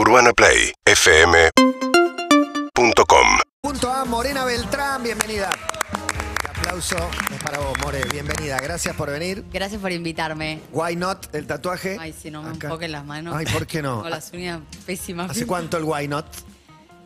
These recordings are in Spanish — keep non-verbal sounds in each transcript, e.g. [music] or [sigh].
UrbanaPlayFM.com Junto a Morena Beltrán, bienvenida. El aplauso es para vos, More, bienvenida. Gracias por venir. Gracias por invitarme. Why not el tatuaje? Ay, si no me Acá. enfoquen las manos. Ay, ¿por qué no? Con las uñas pésimas. ¿Hace cuánto el why not?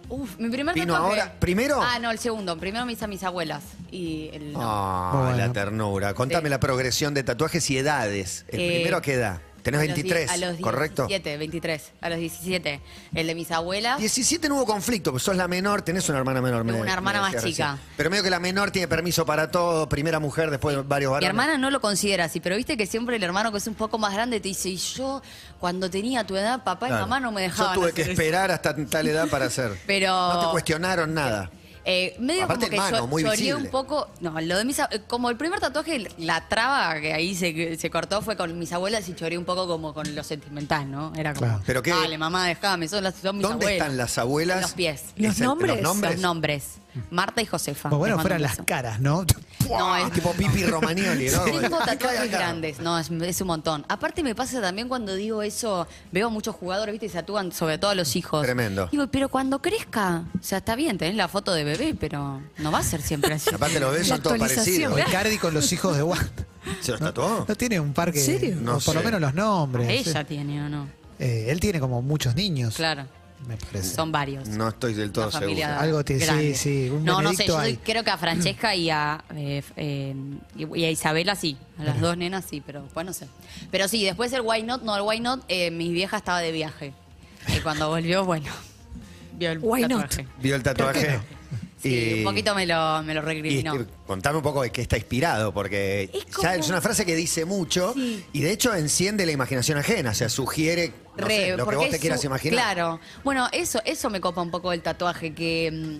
Uf, mi primer ¿Vino tatuaje- ahora? ¿Primero? Ah, no, el segundo. Primero me hice a mis abuelas. Y el. no. Ah, la ternura. Contame Sí. la progresión de tatuajes y edades. ¿El Eh, primero a qué edad? Tenés a los 23, die- a los ¿correcto? 17, 23. A los 17. El de mis abuelas. 17 no hubo conflicto, pues sos la menor, tenés una hermana menor. me- Tengo una me hermana más chica. recién. Pero medio que la menor tiene permiso para todo, primera mujer, después varios Mi varones. hermana no lo considera así, pero viste que siempre el hermano que es un poco más grande te dice, y yo cuando tenía tu edad, papá Claro. y mamá no me dejaban. Yo tuve que hacer eso". esperar hasta tal edad para [laughs] hacer. Pero- No te cuestionaron nada. Eh, medio Aparte como que el mano, yo muy lloré visible. un poco. No, lo de mis ab- como el primer tatuaje, la traba que ahí se, se cortó fue con mis abuelas y lloré un poco como con lo sentimental, ¿no? Era como, Claro. Pero qué- dale, mamá, déjame, son, las, son mis ¿Dónde abuelas. están las abuelas? En los pies. ¿Es el- nombres? Los nombres. Los nombres. Marta y Josefa. Pues bueno, Les mando fueran un las beso. caras, ¿no? [laughs] No, es, tipo Pipi Romagnoli, ¿no? [laughs] tengo tatuajes grandes, no, es, es un montón. Aparte me pasa también cuando digo eso, veo a muchos jugadores, viste, y se tatúan sobre todo a los hijos. Tremendo. Digo, pero cuando crezca, o sea, está bien, tenés la foto de bebé, pero no va a ser siempre así. Aparte los ves, son todos parecidos. Icardi con los hijos de Watt. ¿Se los tatuó? No tiene un parque. ¿En serio? o No por lo menos los nombres. Ella sí. tiene o no. Eh, él tiene como muchos niños. Claro, Me parece. son varios. No estoy del todo seguro. Algo te- sí, grande. sí, un No, no sé, yo creo que a Francesca y a, eh, eh, y a Isabela sí, a las dos nenas sí, pero pues no sé. Pero sí, después el Why Not, no, el Why Not, eh, mi vieja estaba de viaje. Y cuando volvió, bueno, vio el Why not? tatuaje. Vio el tatuaje. Sí, un poquito me lo, me lo y, recriminó. contame un poco de qué está inspirado, porque Es ya es una frase que dice mucho Sí. y de hecho enciende la imaginación ajena, o sea, sugiere no Re, sé, lo que vos te quieras imaginar. Claro. Bueno, eso, eso me copa un poco del tatuaje, que mm,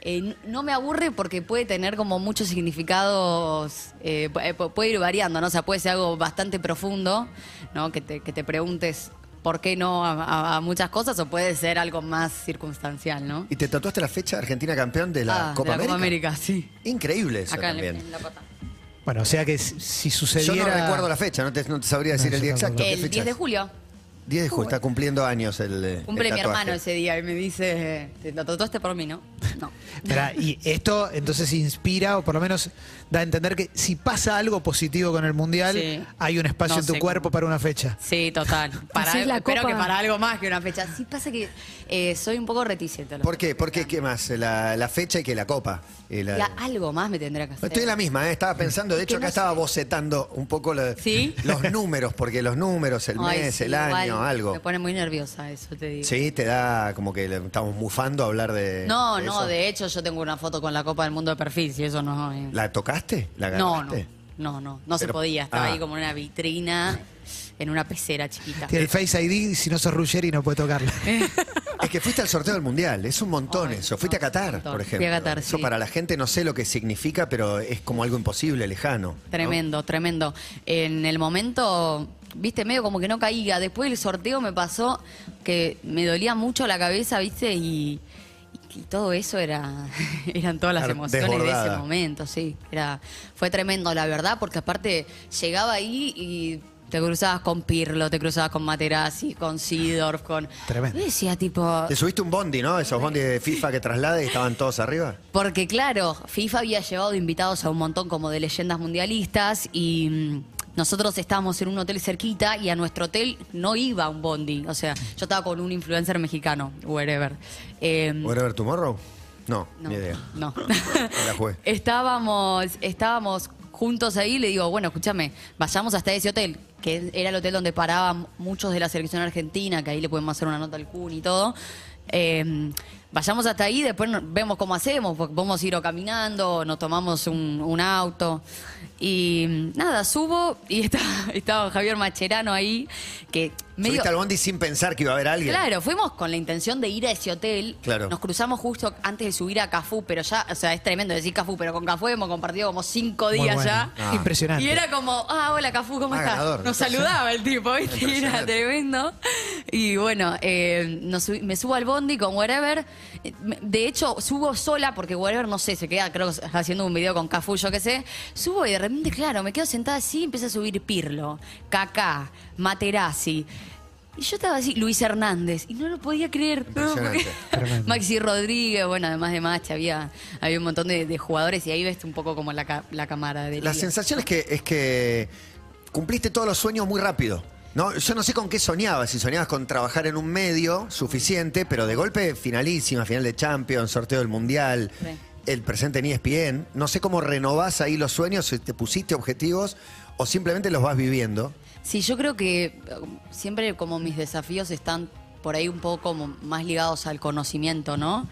eh, no me aburre porque puede tener como muchos significados, eh, eh, pu- puede ir variando, ¿no? O sea, puede ser algo bastante profundo, ¿no? Que te, que te preguntes por qué no a, a- a muchas cosas, o puede ser algo más circunstancial, ¿no? ¿Y te tatuaste la fecha Argentina campeón de la Ah, Copa de la América? Copa América, sí. Increíble eso Acá en, también. en la pata. Bueno, o sea que si si Yo sucediera. no recuerdo la fecha, no te, no te sabría decir No, el día exacto. tampoco. ¿Qué El fecha 10 de julio. 10 de julio, está cumpliendo años el. eh, Cumple el mi hermano ese día y me dice, ¿te tatuaste por mí, no? No. Y esto entonces inspira, o por lo menos da a entender que si pasa algo positivo con el mundial, Sí. hay un espacio No en tu cuerpo cómo. para una fecha. Sí, total. [laughs] Para, es la espero Copa. que para algo más que una fecha. Sí pasa que eh, soy un poco reticente. ¿Por qué? ¿Por qué? ¿Qué más? La, la fecha y que la copa. Y la- Ya, algo más me tendría que hacer. Estoy en la misma, ¿eh? estaba [laughs] pensando, de hecho acá no estaba bocetando un poco lo- ¿Sí? [laughs] los números, porque los números, el Ay, mes, sí, el igual año, algo. Me pone muy nerviosa eso, te digo. Sí, te da como que le estamos mufando a hablar de. No, de no, eso. de hecho yo tengo una foto con la Copa del Mundo de perfil, si eso no... eh. ¿La tocaste? ¿La no, no, agarraste? no, no, no se Pero- podía. Estaba ah. ahí como en una vitrina, en una pecera chiquita. El Face ID si no sos Ruggeri no puede tocarla. [laughs] Es que fuiste al sorteo del mundial, es un montón Ay, eso. Fuiste a Qatar, montón. por Fui ejemplo. a Qatar, eso sí. para la gente no sé lo que significa, pero es como algo imposible, lejano. ¿no? Tremendo, tremendo. En el momento, viste, medio como que no caía. Después del sorteo me pasó que me dolía mucho la cabeza, viste, y, y todo eso era [laughs] eran todas las emociones de ese momento, sí. Era, fue tremendo, la verdad, porque aparte llegaba ahí y te cruzabas con Pirlo, te cruzabas con Materazzi, con Sidorf, con... Tremendo. Decía tipo... Te subiste un bondi, ¿no? Esos bondis de FIFA que traslade y estaban todos arriba. Porque claro, FIFA había llevado invitados a un montón como de leyendas mundialistas y mm, nosotros estábamos en un hotel cerquita y a nuestro hotel no iba un bondi. O sea, yo estaba con un influencer mexicano, wherever. Eh, ¿Whatever Tomorrow? No, no, ni idea. no. [laughs] la jugué. [laughs] estábamos, estábamos juntos ahí y le digo, bueno, escúchame, vayamos hasta ese hotel, que era el hotel donde paraban muchos de la selección argentina, que ahí le podemos hacer una nota al Kun y todo. Eh, vayamos hasta ahí, después vemos cómo hacemos, porque a ir o caminando, nos tomamos un, auto. Y nada, subo y [laughs] está, estaba Javier Macherano ahí, que medio... Subiste al bondi sin pensar que iba a haber alguien. Claro, fuimos con la intención de ir a ese hotel. Claro. Nos cruzamos justo antes de subir a Cafú, pero ya, o sea, es tremendo decir Cafú, pero con Cafú hemos compartido como cinco Muy días bueno. ya. Ah. Impresionante. Y era como, ah, hola Cafú, ¿cómo Ah, estás? ganador. Nos saludaba el tipo, ¿viste? Era tremendo. Y bueno, eh, nos me subo al bondi con Wherever. De hecho, subo sola porque Wherever, no sé, se queda, creo, que haciendo un video con Cafú, yo qué sé. Subo y de repente, claro, me quedo sentada así y empieza a subir Pirlo, Kaká, Materazzi. Y yo estaba así, Luis Hernández, y no lo podía creer. ¿no? Impresionante. [laughs] Porque- Maxi Rodríguez, bueno, además de Macha, había, había un montón de, de jugadores y ahí ves un poco como la, ca- la cámara de La sensación es que, es que cumpliste todos los sueños muy rápido. ¿no? Yo no sé con qué soñabas, si soñabas con trabajar en un medio suficiente, pero de golpe finalísima, final de Champions, sorteo del Mundial, Sí. el presente en ESPN. No sé cómo renovás ahí los sueños, si te pusiste objetivos o simplemente los vas viviendo. Sí, yo creo que eh, siempre como mis desafíos están por ahí un poco como más ligados al conocimiento, ¿no?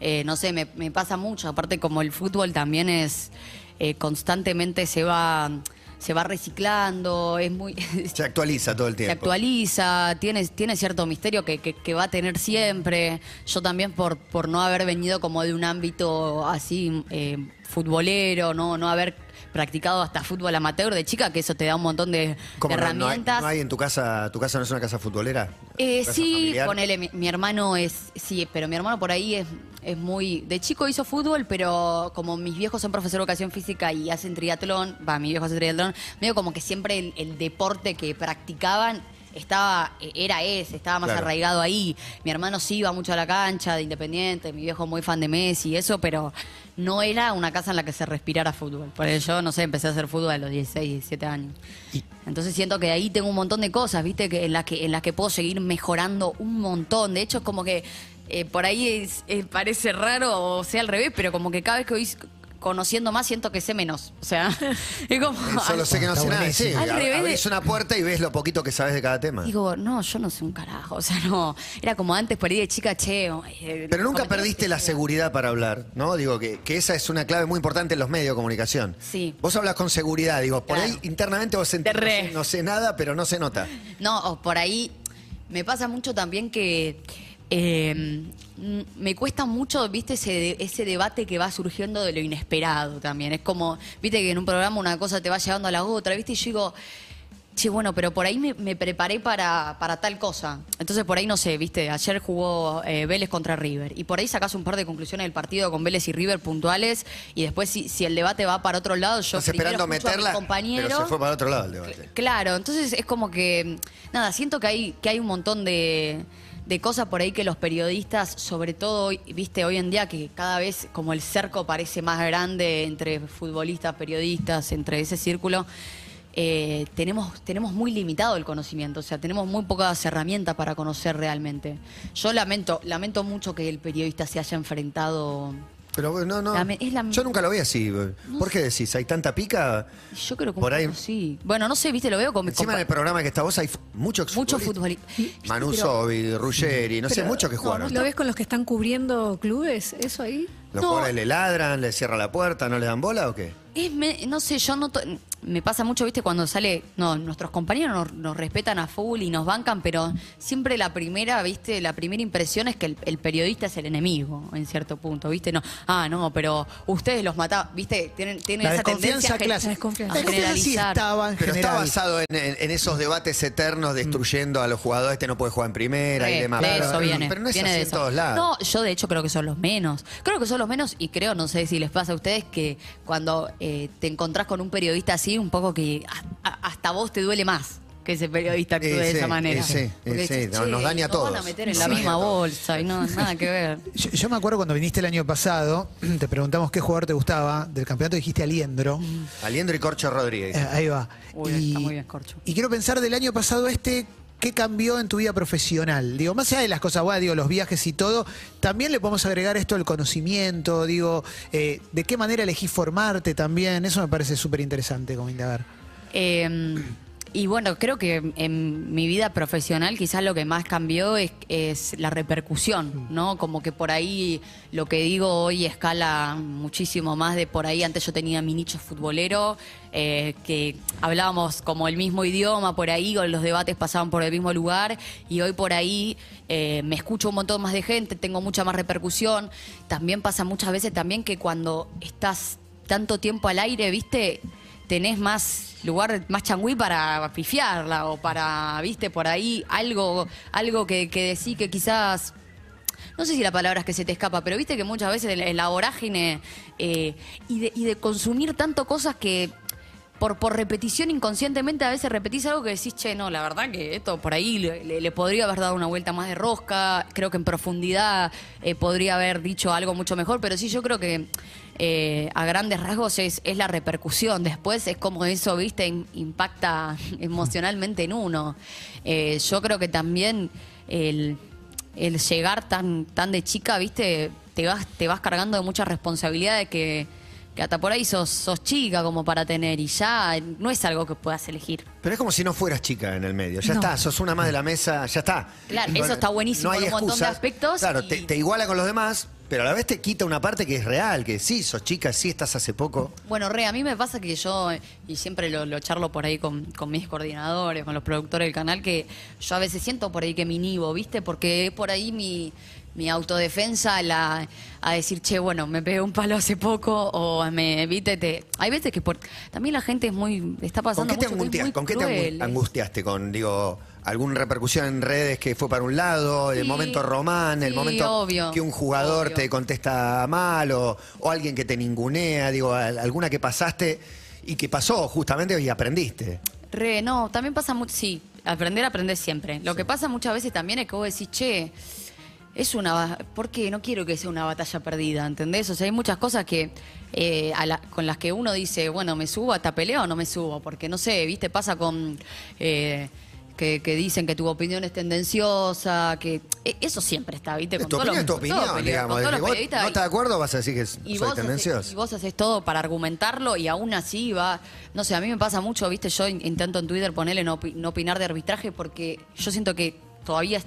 Eh, no sé, me, me pasa mucho, aparte como el fútbol también es eh, constantemente se va se va reciclando, es muy [laughs] Se actualiza todo el se tiempo. actualiza, tiene, tiene cierto misterio que, que- que va a tener siempre. Yo también por, por no haber venido como de un ámbito así eh, futbolero, no, no haber practicado hasta fútbol amateur de chica, que eso te da un montón de, de ¿Cómo no- no hay- herramientas. No hay, en tu casa, tu casa no es una casa futbolera? Eh, ¿Tu casa sí, familiar? ponele, mi, mi hermano es, sí, pero mi hermano por ahí es, es muy, de chico hizo fútbol, pero como mis viejos son profesor de educación física y hacen triatlón, va, mi viejo hace triatlón, medio como que siempre el, el deporte que practicaban estaba, eh, era ese, estaba más Claro. arraigado ahí. Mi hermano sí iba mucho a la cancha de Independiente, mi viejo muy fan de Messi y eso, pero no era una casa en la que se respirara fútbol. Por eso yo, no sé, empecé a hacer fútbol a los 16, 17 años. Entonces siento que ahí tengo un montón de cosas, ¿viste? Que en las que, en las que puedo seguir mejorando un montón. De hecho, es como que eh, por ahí es- eh, parece raro o sea al revés, pero como que cada vez que voy conociendo más siento que sé menos. O sea, [laughs] es como... Solo sé que no sé nada. Sí. Al ab- revés de- abrís una puerta y ves lo poquito que sabes de cada tema. Digo, no, yo no sé un carajo. [laughs] O sea, no. Era como antes por ahí de chica, che. eh, Pero nunca perdiste la seguridad para hablar, ¿no? Digo que, que esa es una clave muy importante en los medios de comunicación. Sí. Vos hablas con seguridad, digo, por Claro. ahí internamente vos sentís, no no sé nada, pero no se nota. No, o por ahí me pasa mucho también que eh, mm, me cuesta mucho, viste, ese, ese debate que va surgiendo de lo inesperado también. Es como, viste, que en un programa una cosa te va llevando a la otra, viste, y yo digo, che, bueno, pero por ahí me, me preparé para, para tal cosa. Entonces por ahí no sé, viste, ayer jugó eh, Vélez contra River. Y por ahí sacás un par de conclusiones del partido con Vélez y River puntuales. Y después, si, si el debate va para otro lado, yo Estás esperando escucho a mi meterla, compañero. pero se fue para otro lado el debate. Claro, entonces es como que, nada, siento que hay, que hay un montón de, de cosas por ahí que los periodistas, sobre todo, hoy- viste, hoy en día que cada vez como el cerco parece más grande entre futbolistas, periodistas, entre ese círculo, eh, tenemos, tenemos muy limitado el conocimiento, o sea, tenemos muy pocas herramientas para conocer realmente. Yo lamento, lamento mucho que el periodista se haya enfrentado... Pero no, no. La me- es la- Yo nunca lo vi así. ¿Por qué decís? ¿Hay tanta pica? Yo creo que un Por ahí- poco sí. Bueno, no sé, viste, lo veo con Encima en el programa que está vos hay muchos Muchos futbolistas. Manu Pero- Sobi, Ruggeri, no sé, Pero, muchos que no, jugaron. ¿Lo ves con los que están cubriendo clubes? ¿Eso ahí? Los No. jugadores le ladran, le cierran la puerta, no le dan bola o qué? Es me- no sé, yo no me pasa mucho, viste, cuando sale, no, nuestros compañeros nos, nos respetan a full y nos bancan, pero siempre la primera, viste, la primera impresión es que el, el periodista es el enemigo, en cierto punto, viste, no, ah, no, pero ustedes los mataban, viste, tienen, tienen La esa tendencia desconfianza a gen- a sí generalizar. estaba en Pero está basado en, en- en esos debates eternos destruyendo a los jugadores, este no puede jugar en primera y Re, demás. de Pero- eso viene. Pero no es viene así de en todos lados. No, yo de hecho creo que son los menos. Creo que son los menos y creo, no sé si les pasa a ustedes, que cuando eh, te encontrás con un periodista así, un poco que a- a- hasta vos te duele más que ese periodista actúe Eh, de esa manera. eh, sí, decís, no- nos "Che, daña a nos van todos. a meter en Nos la misma todos". bolsa y no, nada que ver. [laughs] Yo, yo me acuerdo cuando viniste el año pasado, [clears throat] te preguntamos qué jugador te gustaba del campeonato, dijiste Aliendro. Aliendro y Corcho Rodríguez. Eh, ahí va. Uy, está muy bien, Corcho. Y quiero pensar del año pasado este, ¿qué cambió en tu vida profesional? Digo, más allá de las cosas buenas, digo, los viajes y todo, también le podemos agregar esto el conocimiento, digo, eh, de qué manera elegís formarte también, eso me parece súper interesante como indagar. Eh, y bueno, creo que en mi vida profesional quizás lo que más cambió es, es la repercusión, ¿no? Como que por ahí lo que digo hoy escala muchísimo más de por ahí. Antes yo tenía mi nicho futbolero, eh, que hablábamos como el mismo idioma por ahí, o los debates pasaban por el mismo lugar, y hoy por ahí eh, me escucho un montón más de gente, tengo mucha más repercusión. También pasa muchas veces también que cuando estás tanto tiempo al aire, ¿viste? Tenés más lugar, más changüí para pifiarla o para, viste, por ahí algo, algo que, que que quizás, no sé si la palabra es que se te escapa, pero viste que muchas veces en, en la vorágine eh, y, de, y de consumir tanto cosas que por, por repetición inconscientemente a veces repetís algo que decís, che, no, la verdad que esto por ahí le, podría haber dado una vuelta más de rosca, creo que en profundidad eh, podría haber dicho algo mucho mejor, pero sí yo creo que eh, a grandes rasgos es, es la repercusión, después es como eso, viste, im- impacta [laughs] emocionalmente en uno. Eh, yo creo que también el, el llegar tan, tan de chica, viste, te vas, te vas cargando de muchas responsabilidades que, que hasta por ahí sos, sos chica como para tener y ya no es algo que puedas elegir. Pero es como si no fueras chica en el medio. Ya No. está, sos una más de la mesa, ya está. Claro, eso está buenísimo hay en un montón de aspectos Claro, y- te, te iguala con los demás, pero a la vez te quita una parte que es real, que sí, sos chica, sí estás hace poco. Bueno, Re, a mí me pasa que yo, y siempre lo, lo charlo por ahí con, con mis coordinadores, con los productores del canal, que yo a veces siento por ahí que me inhibo, ¿viste? Porque es por ahí mi, mi autodefensa la, a decir, che, bueno, me pegué un palo hace poco, o me, viste, te... Hay veces que por, también la gente es muy, está ¿Con pasando qué te, mucho que es angustias- muy ¿con qué te angustiaste? ¿Con, digo, alguna repercusión en redes que fue para un lado, el momento román, el sí, momento obvio, que un jugador obvio. te contesta mal o, o alguien que te ningunea, digo, al- alguna que pasaste y que pasó justamente y aprendiste? Re, no, también pasa mucho, sí, aprender, aprender siempre. Lo que pasa muchas veces también es que vos decís, che, es una, ba- ¿por qué? No quiero que sea una batalla perdida, ¿entendés? O sea, hay muchas cosas que, eh, a la- con las que uno dice, bueno, ¿me subo a esta pelea o no me subo? Porque, no sé, ¿viste? Pasa con... eh, que, que dicen que tu opinión es tendenciosa, que e- eso siempre está, ¿viste? Con tu opinión, es tu opinión, digamos. con vos no estás de acuerdo, vas a decir que y soy tendencioso. haces, y vos haces todo para argumentarlo y aún así va. No sé, a mí me pasa mucho, viste, yo in- intento en Twitter ponerle no, no opinar de arbitraje porque yo siento que todavía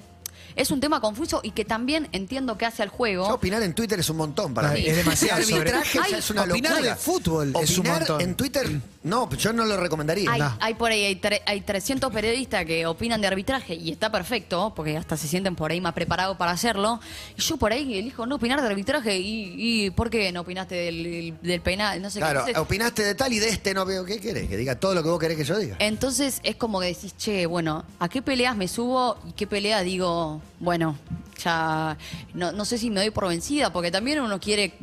es, un tema confuso y que también entiendo que hace al juego. Ya opinar en Twitter es un montón para Ah, mí. es demasiado El arbitraje sobre- ya Ay, es una opinar locura. de fútbol es un Opinar montón. en Twitter, no, yo no lo recomendaría. Hay, No. hay por ahí, hay, tre- hay 300 periodistas que opinan de arbitraje y está perfecto, porque hasta se sienten por ahí más preparados para hacerlo. Y yo por ahí elijo no opinar de arbitraje y, y ¿por qué no opinaste del, del penal? No sé qué. Claro, Entonces- opinaste de tal y de este no veo. ¿Qué querés? Que diga todo lo que vos querés que yo diga. Entonces es como que decís, che, bueno, ¿a qué peleas me subo y qué pelea digo, bueno, ya no, no sé si me doy por vencida, porque también uno quiere,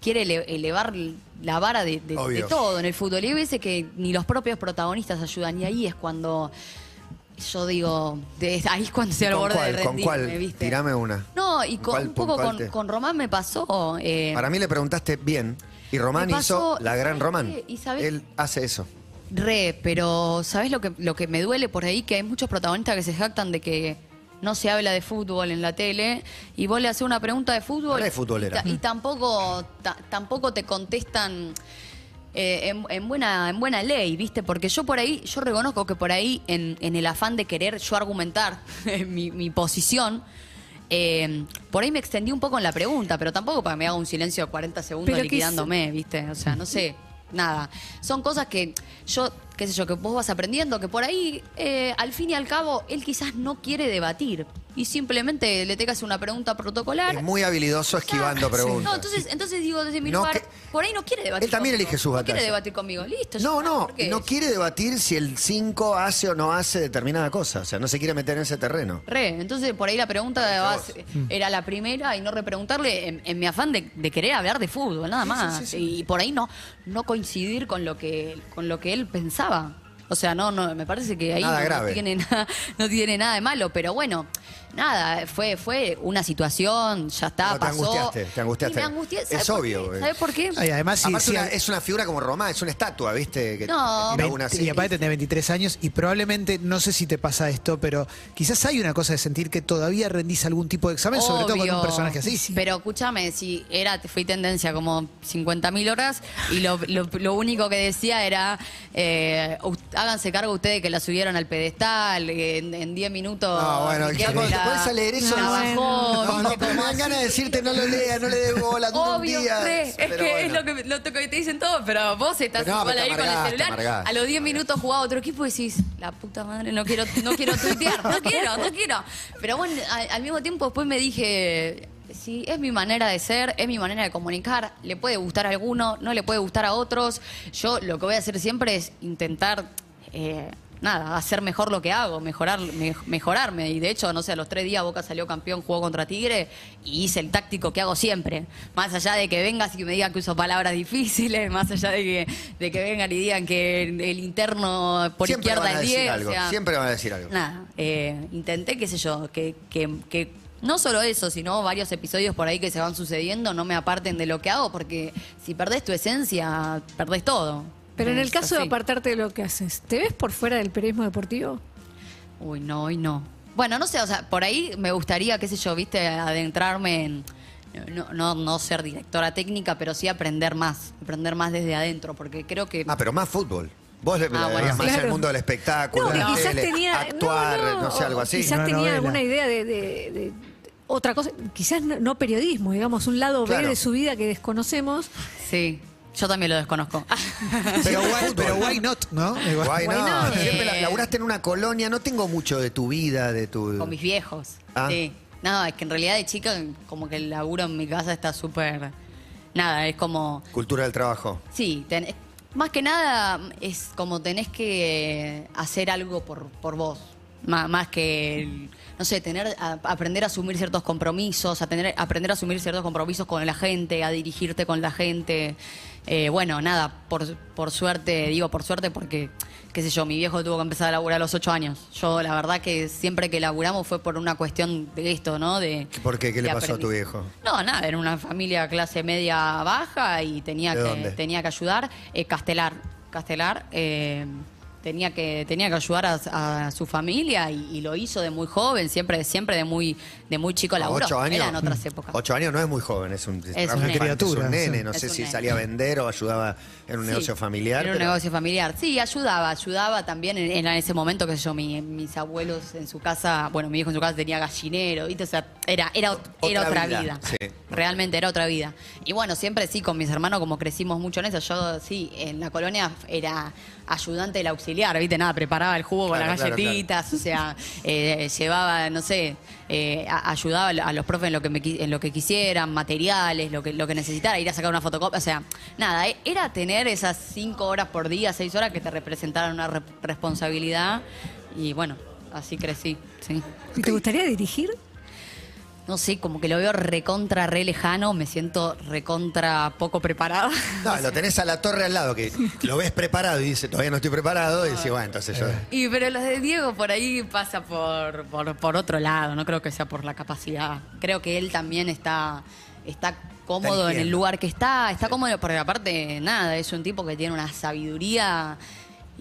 quiere ele- elevar la vara de, de- Obvio. de todo en el fútbol. Y hay veces que ni los propios protagonistas ayudan, y ahí es cuando yo digo, de- ahí es cuando se al ¿Con borde cuál? de ¿Con cuál? ¿viste? Tirame una. No, y con, ¿Cuál un poco con, con Román me pasó. eh, Para mí le preguntaste bien. Y Román hizo la gran ¿sabés Román. qué? ¿Y sabés? Él hace eso. Re, pero ¿sabes lo que, lo que me duele por ahí? Que hay muchos protagonistas que se jactan de que no se habla de fútbol en la tele y vos le haces una pregunta de fútbol Re futbolera. y, ta- y tampoco, ta- tampoco te contestan eh, en, en buena, en buena ley, ¿viste? Porque yo por ahí, yo reconozco que por ahí, en, en el afán de querer yo argumentar [laughs] mi, mi posición, eh, por ahí me extendí un poco en la pregunta, pero tampoco para que me haga un silencio de 40 segundos Pero liquidándome, ¿viste? O sea, no sé, nada. Son cosas que yo, qué sé yo, que vos vas aprendiendo, que por ahí, eh, al fin y al cabo, él quizás no quiere debatir y simplemente le tenga que hacer una pregunta protocolar. Es muy habilidoso esquivando preguntas. No, entonces, entonces digo, desde mi No, lugar, que- por ahí no quiere debatir Él también conmigo. elige sus No quiere batallas. debatir conmigo. Listo. No, no, no quiere debatir si el 5 hace o no hace determinada cosa. O sea, no se quiere meter en ese terreno. Re, entonces por ahí la pregunta de base era la primera y no repreguntarle en, en mi afán de, de querer hablar de fútbol, nada más. Y por ahí no, no coincidir con lo que, con lo que él pensaba. O sea, no, no, me parece que ahí Nada no, grave. tiene [laughs] nada, no tiene nada de malo, pero bueno, nada, fue, fue una situación, ya está, No, te pasó. angustiaste, te angustiaste. Y me angustié, Es ¿sabes por obvio, qué? güey. ¿Sabes por qué? Ay, además, sí, Aparte sí, una- hay- es una figura como Román, es una estatua, ¿viste? Que No. así. Y aparte tenés 23 años y probablemente, no sé si te pasa esto, pero quizás hay una cosa de sentir que todavía rendís algún tipo de examen, sobre todo con un personaje así. Pero escúchame, si era, fui tendencia como 50.000 horas y lo, lo- lo único que decía era, eh, u- háganse cargo ustedes que la subieron al pedestal, que en, en 10 minutos... No, bueno, ya cuando te la- pones a leer eso, la no, bajó, no, no, ¿viste? pero me dan ganas de decirte no lo lea, no le dé bola, dura un Obvio, día. re, es Pero que es bueno. lo que, lo que te dicen todos, pero vos estás no, igual ahí te con el celular. a los 10 minutos jugaba otro equipo y decís, la puta madre, no quiero, no quiero tuitear, no quiero, no quiero. Pero bueno, a- al mismo tiempo después me dije, sí, es mi manera de ser, es mi manera de comunicar, le puede gustar a alguno, no le puede gustar a otros. Yo lo que voy a hacer siempre es intentar. eh, nada, hacer mejor lo que hago, mejorar, me- mejorarme. Y de hecho, no sé, a los tres días Boca salió campeón, jugó contra Tigre y hice el táctico que hago siempre. Más allá de que vengas y que me digan que uso palabras difíciles, más allá de que, de que vengan y digan que el interno por Siempre izquierda van a es decir 10. algo. o sea, Siempre van a decir algo. Nada, eh, intenté, qué sé yo, que, que, que no solo eso, sino varios episodios por ahí que se van sucediendo no me aparten de lo que hago, porque si perdés tu esencia, perdés todo. Pero en el caso de apartarte de lo que haces, ¿te ves por fuera del periodismo deportivo? Uy, no, hoy no. Bueno, no sé, o sea, por ahí me gustaría, qué sé yo, viste, adentrarme en. No, no, no ser directora técnica, pero sí aprender más, aprender más desde adentro, porque creo que. Ah, pero más fútbol. Vos le, Ah, bueno, más claro. al mundo del espectáculo, No, de la tele, tenía. actuar, no, sé, algo así. Quizás tenía novela. alguna idea de, de- de otra cosa, quizás no, no periodismo, digamos, un lado Claro. B de su vida que desconocemos. Sí, yo también lo desconozco. [laughs] Pero, why, pero why not, ¿no? Why no, not? siempre la- laburaste en una colonia, no tengo mucho de tu vida, de tu... Con mis viejos. Ah. Sí. No, es que en realidad de chica, como que el laburo en mi casa está súper. Nada, es como. Cultura del trabajo. Sí, ten- más que nada es como tenés que hacer algo por, por vos. Má- Más, que, el- no sé, tener, a- aprender a asumir ciertos compromisos, a tener, aprender a asumir ciertos compromisos con la gente, a dirigirte con la gente. Eh, bueno, nada, por, por suerte, digo por suerte porque, qué sé yo, mi viejo tuvo que empezar a laburar a los ocho años. Yo, la verdad que siempre que laburamos fue por una cuestión de esto, ¿no? De, ¿Por qué? ¿Qué le pasó a tu viejo? no, nada, era una familia clase media baja y tenía, ¿De que, dónde? tenía que ayudar. Eh, Castelar, Castelar, eh, tenía que, tenía que ayudar a, a su familia y, y lo hizo de muy joven, siempre, siempre de muy, de muy chico A laburó. ocho años. Era en otras épocas. Ocho años no es muy joven, es un, Es trabajo un infantil, criatura, es un nene. No Es sé si nene. salía a vender o ayudaba en un Sí, negocio familiar. Era un pero- negocio familiar. Sí, ayudaba, ayudaba también en, en ese momento, que yo, mi- mis abuelos en su casa, bueno, mi hijo en su casa tenía gallinero, ¿viste? O sea, era, era, era Otra otra vida, vida. sí. Realmente era otra vida. Y bueno, siempre sí, con mis hermanos, como crecimos mucho en eso, yo sí, en la colonia era ayudante del auxiliar, ¿viste? Nada, preparaba el jugo Claro, con las claro, galletitas, o sea, eh, llevaba, no sé, eh, ayudaba a los profes en lo que me en lo que quisieran, materiales, lo que, lo que necesitara, ir a sacar una fotocopia, o sea, nada, eh, era tener esas cinco horas por día, seis horas que te representaran una re- responsabilidad y bueno, así crecí, sí. ¿Y ¿Te gustaría dirigir? No sé, como que lo veo recontra, re lejano, me siento recontra poco preparada. No, lo tenés a la torre al lado, que lo ves preparado y dice, todavía no estoy preparado, y dice, bueno, entonces yo... Y pero los de Diego por ahí pasa por, por, por otro lado, no creo que sea por la capacidad. Creo que él también está, está cómodo en el lugar que está, está cómodo porque aparte, nada, es un tipo que tiene una sabiduría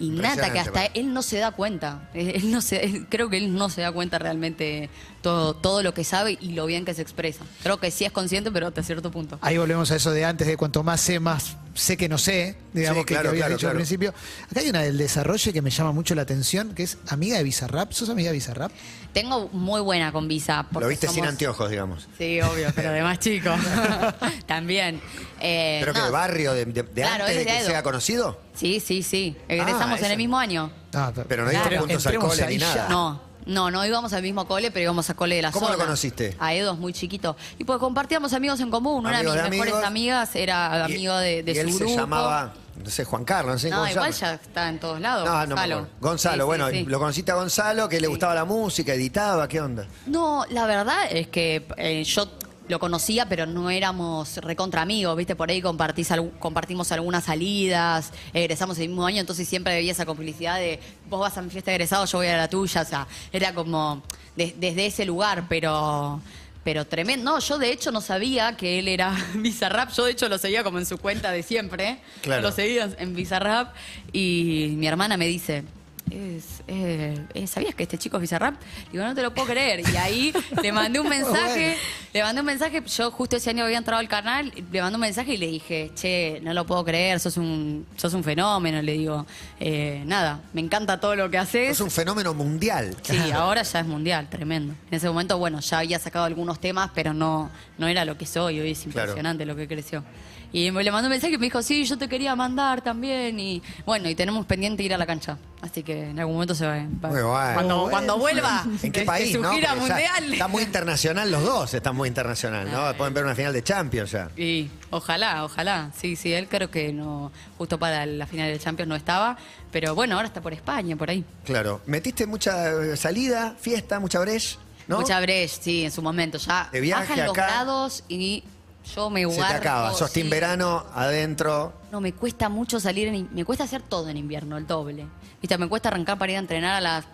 innata que hasta él no se da cuenta. Él él no se, él- creo que él no se da cuenta realmente todo, todo lo que sabe y lo bien que se expresa. Creo que sí es consciente, pero hasta cierto punto. Ahí volvemos a eso de antes, de cuanto más sé, más sé que no sé, digamos Sí, que, claro, que habías claro, dicho al principio. Acá hay una del desarrollo que me llama mucho la atención, que es amiga de Bizarrap. ¿Sos amiga de Bizarrap? Tengo muy buena con Visa. porque Lo viste sin anteojos, digamos. Sí, obvio, pero de más chico. [laughs] [laughs] También. Eh, Pero que no, de barrio, de, de- de Claro, antes de es que de sea conocido. Sí, sí, sí. Egresamos en el mismo año. No, Pero no Claro. íbamos juntos al Entremos cole ahí ni nada. No, no, no íbamos al mismo cole, pero íbamos a cole de la ¿Cómo lo conociste? A Edo es muy chiquito. Y pues compartíamos amigos en común. Una de Amigos mis de mejores amigos. amigas era Y- amigo de, de y su él grupo. se llamaba, no sé, Juan Carlos, no sé No, cómo se igual llama. ya está en todos lados. No, no me Gonzalo. acuerdo. Gonzalo, Sí, sí, bueno, sí. lo conociste a Gonzalo, que le gustaba la música, editaba, ¿qué onda? No, la verdad es que eh, yo lo conocía, pero no éramos recontra amigos, ¿viste? Por ahí compartís compartimos algunas salidas, egresamos el mismo año, entonces siempre había esa complicidad de vos vas a mi fiesta de egresado, yo voy a la tuya, o sea, era como de- desde ese lugar, pero... Pero tremendo. No, yo de hecho no sabía que él era [laughs] Bizarrap. Yo de hecho lo seguía como en su cuenta de siempre. Claro. Lo seguía en Bizarrap. Y mi hermana me dice, es, eh, eh, ¿sabías que este chico es Bizarrap? Digo, no te lo puedo creer. Y ahí le mandé un [laughs] mensaje, le mandé un mensaje, yo justo ese año había entrado al canal, le mandé un mensaje y le dije, che, no lo puedo creer, sos un, sos un fenómeno, le digo, "Eh, nada, me encanta todo lo que haces. Es un fenómeno mundial. Sí, ahora ya es mundial, tremendo. En ese momento, bueno, ya había sacado algunos temas, pero no, no era lo que soy. Hoy es Claro. impresionante lo que creció. Y me le mandó un mensaje y me dijo, sí, yo te quería mandar también. Y bueno, y tenemos pendiente ir a la cancha. Así que en algún momento se va. va- Muy bueno. Cuando, Muy cuando bueno. vuelva ¿En qué de- de país, su no? gira mundial. Está muy internacional los dos, están muy internacional, ¿no? Pueden ver una final de Champions ya. Y ojalá, ojalá. Sí, sí, él creo que no, justo para la final del Champions no estaba, pero bueno, ahora está por España, por ahí. Claro. ¿Metiste mucha eh, salida, fiesta, mucha breche? ¿no? Mucha brecha, sí, en su momento. Ya De viaje bajan los acá. grados y yo me Se guardo. te acaba. Sos team sí. verano, adentro. No, me cuesta mucho salir, en, me cuesta hacer todo en invierno, el doble. Viste, me cuesta arrancar para ir a entrenar a las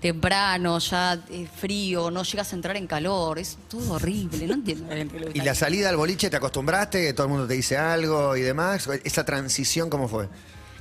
temprano, ya frío, no llegas a entrar en calor, es todo horrible, no entiendo [laughs] Y la salida al boliche, ¿te acostumbraste? Todo el mundo te dice algo y demás. ¿Esa transición cómo fue?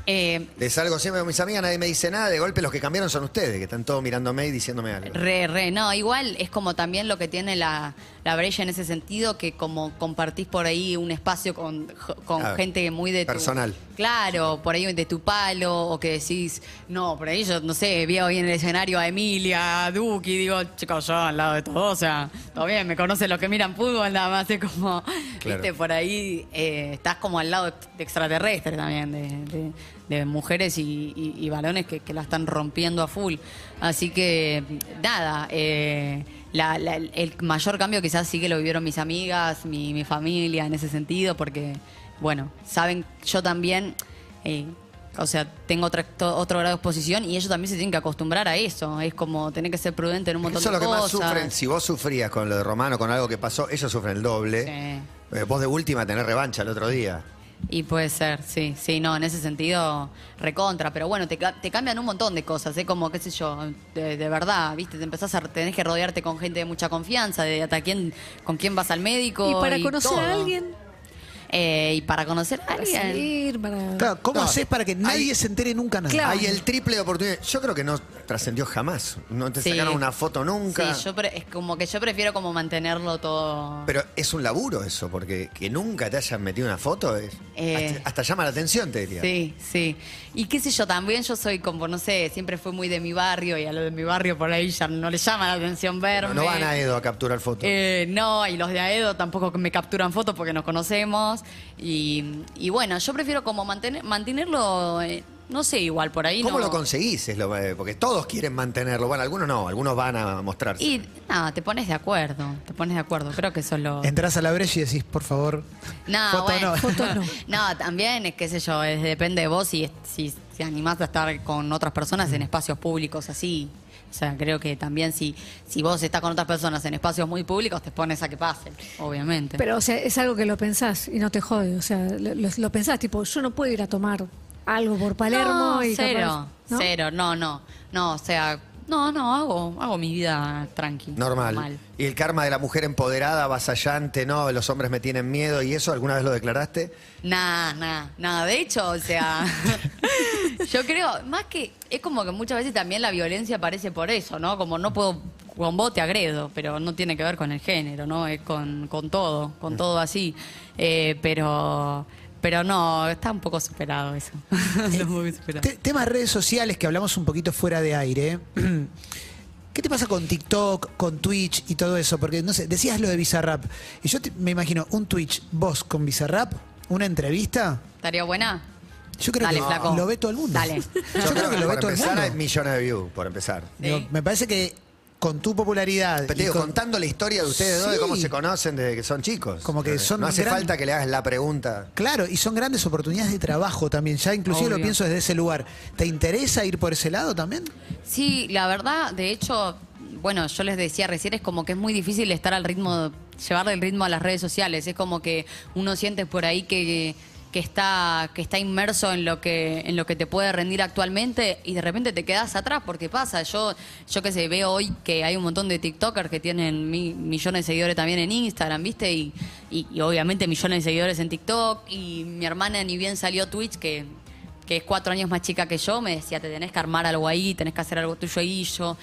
Eh, Les salgo siempre con mis amigas, nadie me dice nada. De golpe los que cambiaron son ustedes, que están todos mirándome y diciéndome algo. Re, re, no, igual es como también lo que tiene la, la brecha en ese sentido, que como compartís por ahí un espacio con, con gente muy de tu... personal. Claro, por ahí de tu palo, o que decís, no, por ahí yo, no sé, vi hoy en el escenario a Emilia, a Duki, digo, chicos, yo al lado de todo, o sea, todo bien, me conocen los que miran fútbol, nada más, es como, Claro. viste, por ahí eh, estás como al lado de extraterrestres también, de, de- de mujeres y, y- y varones que, que la están rompiendo a full. Así que, nada, eh, la- la- el mayor cambio quizás sí que lo vivieron mis amigas, mi, mi familia en ese sentido, porque, bueno, saben, yo también... eh, o sea, tengo otra, to- otro grado de exposición y ellos también se tienen que acostumbrar a eso. Es como tener que ser prudente en un montón Eso es lo de que más cosas. sufren. Si vos sufrías con lo de Romano, con algo que pasó, ellos sufren el doble. Sí. Eh, vos de última tenés revancha el otro día. Y puede ser, sí, sí, no, en ese sentido, recontra, pero bueno, te, te cambian un montón de cosas, ¿eh? como, qué sé yo, de, de verdad, ¿viste? Te empezás a, tenés que rodearte con gente de mucha confianza, de hasta quién, con quién vas al médico. Y para conocer todo. a alguien, Eh, y para conocer a para alguien. salir, para... Claro, ¿cómo No, haces para que nadie hay- se entere nunca nada? Claro. Hay el triple de oportunidades. Yo creo que no trascendió jamás. No te Sí. sacaron una foto nunca. Sí, yo pre- es como que yo prefiero como mantenerlo todo. Pero es un laburo eso, porque que nunca te hayan metido una foto es. Eh. hasta, hasta llama la atención, te diría. Sí, sí. Y qué sé yo, también yo soy como, no sé, siempre fui muy de mi barrio y a lo de mi barrio por ahí ya no le llama la atención verme. No, no van a Edo a capturar fotos. Eh, no, y los de Aedo tampoco me capturan fotos porque nos conocemos. Y, y bueno, yo prefiero como mantener, mantenerlo, eh, no sé, igual por ahí. ¿Cómo no. lo conseguís? Es lo- eh, porque todos quieren mantenerlo. Bueno, algunos no, algunos van a mostrarse. Y nada, te pones de acuerdo, te pones de acuerdo. Creo que eso es lo... Entrás a la brecha y decís, por favor, No, foto bueno. no. Foto no. [laughs] No, también, es qué sé yo, es- depende de vos si, si, si animás a estar con otras personas en espacios públicos así. O sea, creo que también si, si vos estás con otras personas en espacios muy públicos, te pones a que pase, obviamente. Pero, o sea, es algo que lo pensás y no te jode. O sea, lo, lo- pensás, tipo, yo no puedo ir a tomar algo por Palermo no, y cero, capaz, ¿no? cero, no, no, no, o sea, no, no, hago, hago mi vida tranqui. Normal. Y el karma de la mujer empoderada, avasallante, no, los hombres me tienen miedo y eso, ¿alguna vez lo declaraste? Nada, nada, nada. De hecho, o sea, [laughs] yo creo, más que, es como que muchas veces también la violencia aparece por eso, ¿no? Como no puedo, con vos te agredo, pero no tiene que ver con el género, ¿no? Es con, con todo, con todo así. Eh, pero, pero no, está un poco superado eso. [laughs] Está muy superado. Te- temas redes sociales que hablamos un poquito fuera de aire. [clears throat] ¿Qué te pasa con TikTok, con Twitch y todo eso? Porque, no sé, decías lo de Bizarrap. Y yo te- me imagino un Twitch, vos con Bizarrap, una entrevista. ¿Estaría buena? Yo creo Dale, que flaco. lo ve todo el mundo. Dale. Yo creo que lo ve todo el empezar, hay mundo. millones de views, por empezar. Digo, Sí. me parece que con tu popularidad. Pero te y digo, con- contando la historia de ustedes dos, de Sí. cómo se conocen desde que son chicos. Como que son No hace gran- falta que le hagas la pregunta. Claro, y son grandes oportunidades de trabajo también. Ya inclusive lo Obvio. pienso desde ese lugar. ¿Te interesa ir por ese lado también? Sí, la verdad, de hecho, bueno, yo les decía recién, es como que es muy difícil estar al ritmo, llevarle el ritmo a las redes sociales. Es como que uno siente por ahí que, que está, que está inmerso en lo que, en lo que te puede rendir actualmente y de repente te quedas atrás porque pasa. Yo, yo que sé, veo hoy que hay un montón de TikTokers que tienen mi- millones de seguidores también en Instagram, ¿viste? Y, y- y obviamente millones de seguidores en TikTok. Y mi hermana ni bien salió Twitch, que que es cuatro años más chica que yo, me decía, te tenés que armar algo ahí, tenés que hacer algo tuyo ahí. Yo,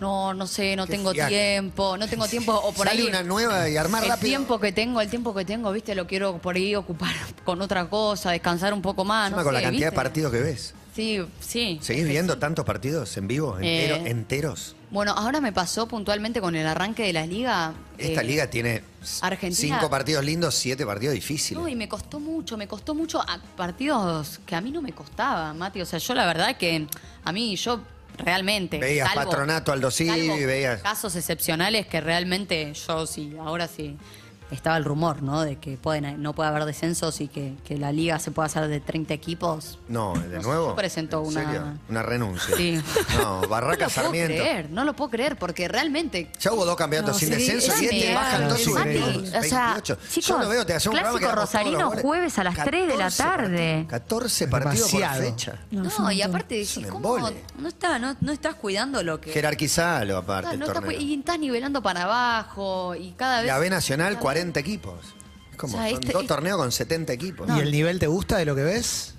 no, no sé, no Qué tengo fiaca. tiempo, no tengo [laughs] tiempo. O por Sale ahí. una nueva y armar el rápido. tiempo que tengo, el tiempo que tengo, viste, lo quiero por ahí ocupar [laughs] con otra cosa, descansar un poco más. Encima no con la cantidad de ¿viste? partidos que ves. Sí, sí. ¿Seguís viendo tantos partidos en vivo? Entero- Eh, ¿Enteros? Bueno, ahora me pasó puntualmente con el arranque de la liga. Esta eh, liga tiene Argentina- cinco partidos lindos, siete partidos difíciles. No, y me costó mucho, me costó mucho a partidos que a mí no me costaba, Mati. O sea, yo la verdad que a mí, yo realmente. Veías Patronato, Aldo Civi, salvo veías- Casos excepcionales que realmente yo sí, ahora sí. Estaba el rumor, ¿no? De que pueden, no puede haber descensos y que, que la liga se pueda hacer de 30 equipos. No, de No sé, nuevo. yo presento ¿En una- serio? Una renuncia. Sí. No, Barraca no lo Sarmiento. puedo creer, no lo puedo creer, porque realmente Ya hubo dos campeonatos No, sin sí, descenso es y este bajan dos es suben Mati, dos, o sea, 28. chicos, Yo lo veo, te hace un Clásico Rosarino, jueves a las 3 de la 14 tarde. partidos, 14 partidos por fecha. No, No, y aparte decís, ¿cómo? No, está, no, no estás cuidando lo que. Jerarquizalo aparte el no torneo. cu- y estás nivelando para abajo y cada vez. La B Nacional, cada- 40 equipos. Es como, O sea, son este- dos torneos con 70 equipos. ¿Y el nivel te gusta de lo que ves?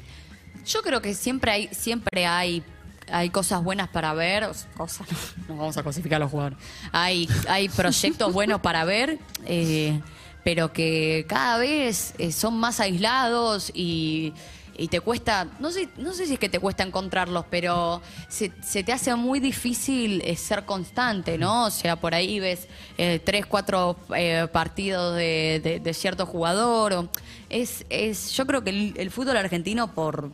Yo creo que siempre hay, siempre hay, hay cosas buenas para ver. o Cosas, [laughs] no, vamos a cosificar a los jugadores. Hay, hay proyectos [laughs] buenos para ver, eh, pero que cada vez eh, son más aislados y, y te cuesta, no sé, no sé si es que te cuesta encontrarlos, pero se, se te hace muy difícil eh, ser constante, ¿no? O sea, por ahí ves eh, tres, cuatro eh, partidos de, de- de cierto jugador. o- es, es, yo creo que el, el fútbol argentino por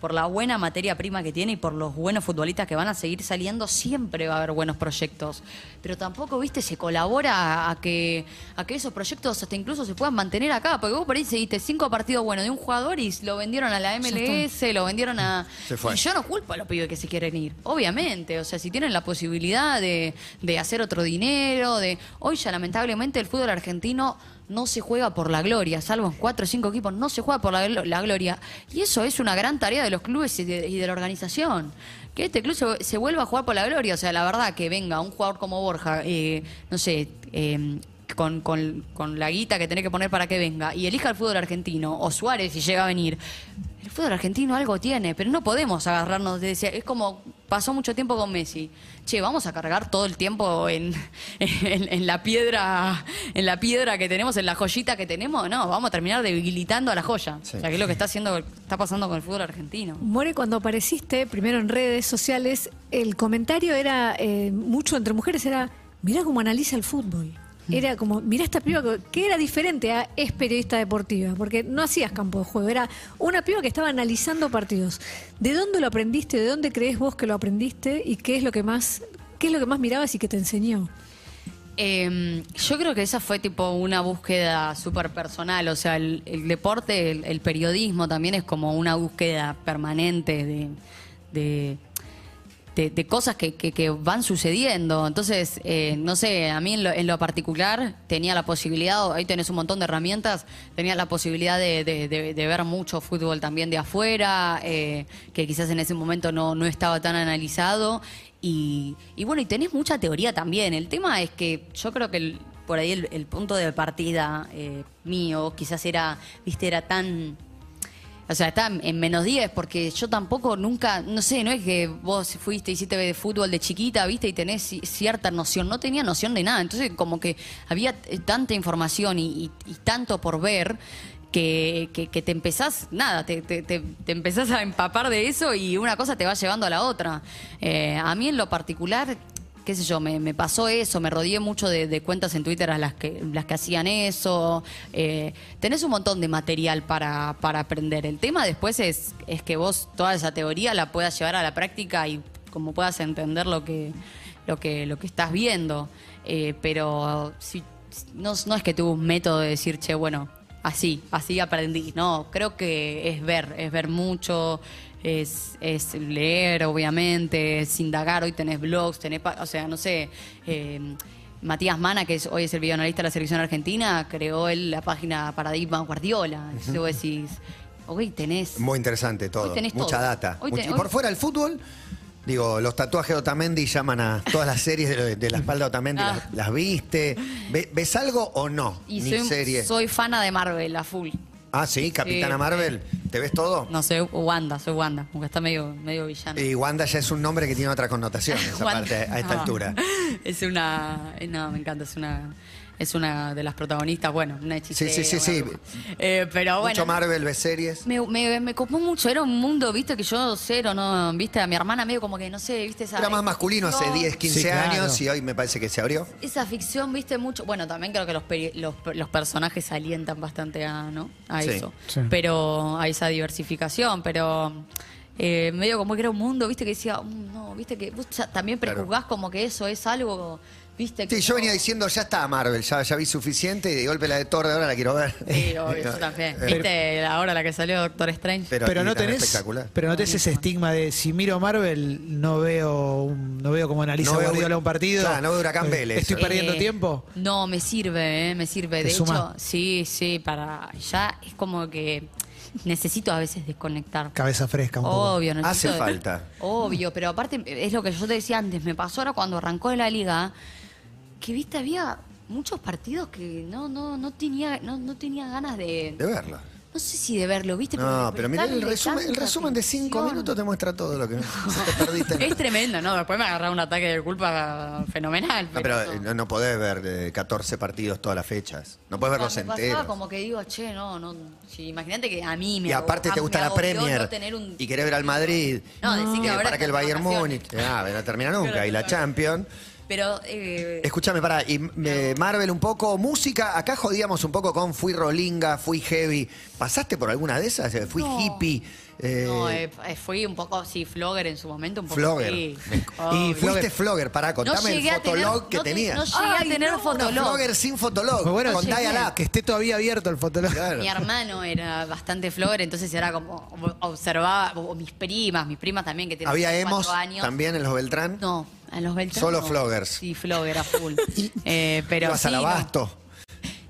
por la buena materia prima que tiene y por los buenos futbolistas que van a seguir saliendo, siempre va a haber buenos proyectos. Pero tampoco, viste, se colabora a que, a que esos proyectos hasta incluso se puedan mantener acá. Porque vos por ahí seguiste cinco partidos buenos de un jugador y lo vendieron a la MLS, lo vendieron a... Se fue. Y yo no culpo a los pibes que se quieren ir. Obviamente, o sea, si tienen la posibilidad de, de hacer otro dinero, de... Hoy ya lamentablemente el fútbol argentino no se juega por la gloria, salvo en cuatro o cinco equipos, no se juega por la, glo- la gloria. Y eso es una gran tarea de los clubes y de, y de la organización. Que este club se, se vuelva a jugar por la gloria. O sea, la verdad que venga un jugador como Borja, eh, no sé, eh, con, con- con la guita que tenés que poner para que venga, y elija el fútbol argentino, o Suárez si llega a venir. El fútbol argentino algo tiene, pero no podemos agarrarnos de ese... Es como pasó mucho tiempo con Messi. Che, vamos a cargar todo el tiempo en, [laughs] en, en la piedra en la piedra que tenemos, en la joyita que tenemos. No, vamos a terminar debilitando a la joya. Sí. O sea, que es lo que está haciendo, está pasando con el fútbol argentino. More, cuando apareciste, primero en redes sociales, el comentario era, eh, mucho entre mujeres, era, mirá cómo analiza el fútbol. Era como, mirá esta piba que, era diferente a es periodista deportiva, porque no hacías campo de juego, era una piba que estaba analizando partidos. ¿De dónde lo aprendiste? ¿De dónde crees vos que lo aprendiste? ¿Y qué es lo que más, qué es lo que más mirabas y que te enseñó? Eh, yo creo que esa fue tipo una búsqueda súper personal, o sea, el, deporte, el, periodismo también es como una búsqueda permanente de, de- cosas que, que- van sucediendo. Entonces, eh, no sé, a mí en lo, en lo particular tenía la posibilidad, ahí tenés un montón de herramientas, tenía la posibilidad de, ver mucho fútbol también de afuera, eh, que quizás en ese momento no, no estaba tan analizado. Y, bueno, y tenés mucha teoría también. El tema es que yo creo que por ahí el, el punto de partida eh, mío quizás era, viste, era tan... O sea, está en menos 10 porque yo tampoco nunca, no sé, no es que vos fuiste, hiciste fútbol de chiquita, viste, y tenés ci- cierta noción. No tenía noción de nada. Entonces, como que había eh, tanta información y, y- y tanto por ver que, que- que te empezás, nada, te, te- te- te empezás a empapar de eso y una cosa te va llevando a la otra. Eh, a mí en lo particular, qué sé yo, me, pasó eso, me rodeé mucho de, cuentas en Twitter a las que, las que hacían eso. eh, tenés un montón de material para, para aprender. El tema después es, es que vos toda esa teoría la puedas llevar a la práctica y como puedas entender lo que, lo que, lo que estás viendo. Eh, pero no, no es que tuve un método de decir, che, bueno, así, así aprendí. No, creo que es ver, es ver mucho, es, es leer, obviamente, es indagar. Hoy tenés blogs, tenés, o sea, no sé. eh, Matías Mana, que es, hoy es el videoanalista de la selección argentina, creó él la página Paradigma Guardiola. Entonces vos decís, hoy tenés. Muy interesante todo. Hoy tenés Mucha todo. data. Hoy y hoy- por fuera del fútbol, digo, los tatuajes de Otamendi llaman a todas las series de, de la espalda de Otamendi. Ah. Las, las viste? ¿Ve- ¿Ves algo o no? Y Ni soy, serie. soy fana de Marvel, a full. Ah, sí, Capitana Sí. Marvel. ¿Te ves todo? No, soy Wanda, soy Wanda, porque está medio, medio villana. Y Wanda ya es un nombre que tiene otra connotación, [laughs] esa parte, a esta No. altura. [laughs] Es una. No, me encanta, es una. Es una de las protagonistas, bueno, una hechicera. Sí, sí, sí, sí. Eh, pero bueno. Mucho Marvel, ves series. Me, me, me copó mucho, era un mundo, viste, que yo cero, ¿no? Viste, a mi hermana medio como que, no sé, viste esa... Era más masculino hace No, 10, 15 Sí, claro. años y hoy me parece que se abrió. Esa ficción, viste, mucho... Bueno, también creo que los, peri- los, los personajes alientan bastante a, ¿no? a Sí, eso. sí. Pero a esa diversificación, pero... eh, medio como que era un mundo, viste, que decía, "Mm, no, viste que vos también Claro. prejuzgás como que eso es algo, viste. que Sí, yo no- venía diciendo, ya está Marvel, ya, ya vi suficiente y de golpe la de Thor de ahora la quiero ver. Sí, [laughs] obvio, yo también. ¿Viste ahora la que salió Doctor Strange? Pero, no tenés, espectacular. pero no tenés ese estigma de si miro Marvel no veo un- no veo cómo analiza No veo- Guardiola un partido. Claro, no veo Huracán Eh, Vélez. Estoy Eh, perdiendo Eh, tiempo. No, me sirve, eh, me sirve. ¿Te De suma? hecho, sí, sí, para. Ya es como que necesito a veces desconectar. Cabeza fresca un poco. Obvio, necesito Hace falta. Obvio, pero aparte es lo que yo te decía antes, me pasó ahora cuando arrancó la liga, que viste, había muchos partidos que no, no, no tenía, no, no tenía ganas de. De verla. No sé si de verlo, ¿viste? No, pero mira el resumen, el resumen de cinco minutos te muestra todo lo que [laughs] te perdiste. Es tremendo, ¿no? Después me agarraba un ataque de culpa fenomenal. No, pero eh, no, no podés ver eh, 14 partidos todas las fechas. No podés verlos enteros. como que digo, che, no, no. sí, imagínate que a mí me Y aparte te gusta la Premier un- y querés ver al Madrid. No, decí que Eh, para que el Bayern. Múnich. Ah, no termina [laughs] nunca. Y la Champions. Pero. Eh, Escúchame, pará, y eh, Marvel un poco, música, acá jodíamos un poco con fui rolinga, fui heavy. ¿Pasaste por alguna de esas? Eh, Fui No. hippie. eh, no, eh, eh, fui un poco, sí, flogger en su momento, un poco. Flogger. sí. Y fuiste flogger, pará, contame el tener- fotolog que no te- tenías. no llegué a tener Una fotolog. flogger sin fotolog. Muy bueno con llegué. dial-up. que esté todavía abierto el fotolog. Claro. Mi hermano era bastante flogger, entonces era como observaba, o mis primas, mis primas también que tienen Había cuatro emos años. también en los Beltrán. No, a los Beltrán. Solo no. floggers. Sí, flogger a full. [laughs] Eh, pero Ibas sí, al no. abasto.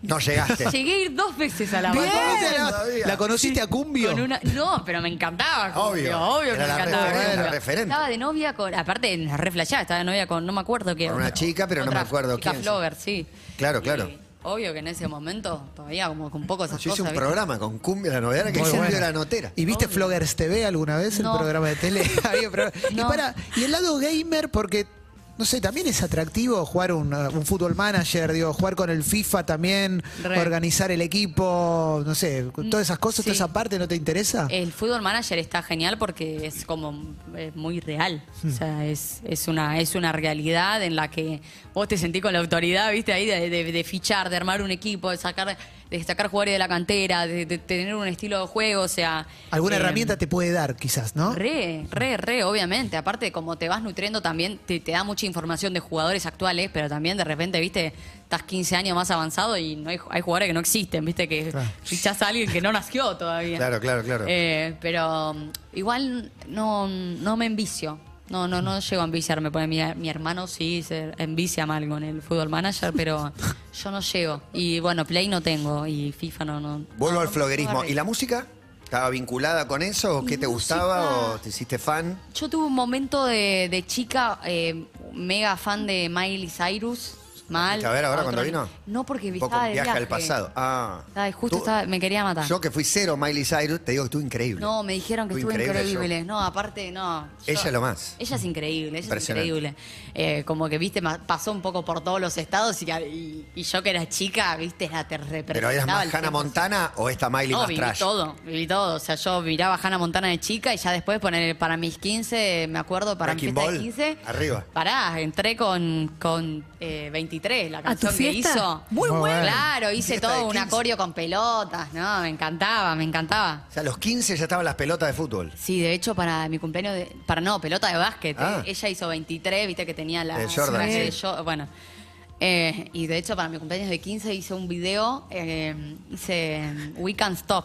No, llegaste. [laughs] Llegué a ir dos veces a la Bien. banda. ¿La conociste a Cumbio? Con una- no, pero me encantaba. Obvio. Obvio, obvio que Era me la encantaba. la referente. Estaba de novia con. Aparte, en la re flashada, estaba de novia con. No me acuerdo quién. Con una chica, pero no me acuerdo chica quién. flogger, sí. Claro, Y claro. Obvio que en ese momento todavía como con poco esas Yo hice cosas. un ¿viste? programa con Cumbia la novedad que Muy bueno. era notera. ¿Y viste Obvio. Floggers TV alguna vez, No. el programa de tele? [laughs] Había programa- Y para, y el lado gamer, porque, no sé, también es atractivo jugar un, uh, un fútbol manager, digo, jugar con el FIFA también, Re. organizar el equipo, no sé, todas esas cosas, Sí. toda esa parte, ¿no te interesa? El fútbol manager está genial porque es como eh, muy real. Hmm. O sea, es, es, una, es una realidad en la que vos te sentís con la autoridad, viste, ahí de, de- de fichar, de armar un equipo, de sacar, de sacar jugadores de la cantera, de, de tener un estilo de juego, o sea. Alguna eh, herramienta te puede dar, quizás, ¿no? Re, re, re, obviamente. Aparte, como te vas nutriendo también, te, te da mucha información de jugadores actuales, pero también de repente, viste, estás 15 años más avanzado y no hay, hay jugadores que no existen, viste, que Claro. fichás a alguien que no nació todavía. Claro, claro, claro. Eh, pero um, igual no, no me envicio. No, no, no llego a enviciarme. Porque mi, mi hermano sí se envicia mal con el fútbol manager, pero [laughs] yo no llego. Y bueno, Play no tengo y FIFA no. no Vuelvo no, al no floguerismo. ¿Y la música? ¿Estaba vinculada con eso? ¿O ¿Qué te gustaba? ¿O te hiciste fan? Yo tuve un momento de, de chica eh, mega fan de Miley Cyrus. Mal. ¿A ver ahora Otro cuando vino? No, porque Un poco estaba de viaje al pasado. Ah. Ay, justo Tú- estaba- me quería matar. Yo que fui cero Miley Cyrus, te digo que estuvo increíble. No, me dijeron que Estuvo estuvo increíble No, aparte, no. Ella es lo más. Ella es increíble, ella es Impresionante. increíble. Eh, como que, viste, ma- pasó un poco por todos los estados y, y- y yo que era chica, viste, la te representaba. ¿Pero eras más Hannah 100%. Montana o esta Miley No, más viví trash? todo, viví todo. O sea, yo miraba Hannah Montana de chica y ya después poner para mis 15, me acuerdo, para Wrecking mi fiesta Ball, de 15. arriba. Pará, entré con, con eh, 23, la ¿A tu canción que fiesta? hizo. Muy Muy bueno. Claro, hice Fiesta de todo un 15. acorio con pelotas, ¿no? Me encantaba, me encantaba. O sea, a los 15 ya estaban las pelotas de fútbol. Sí, de hecho, para mi cumpleaños, de, para no, pelota de básquet. Ah. eh, Ella hizo 23, viste que tenía la. De Jordan, la de sí. Jo- bueno. Eh, y de hecho, para mi cumpleaños de 15 hice un video, eh, hice We Can Stop.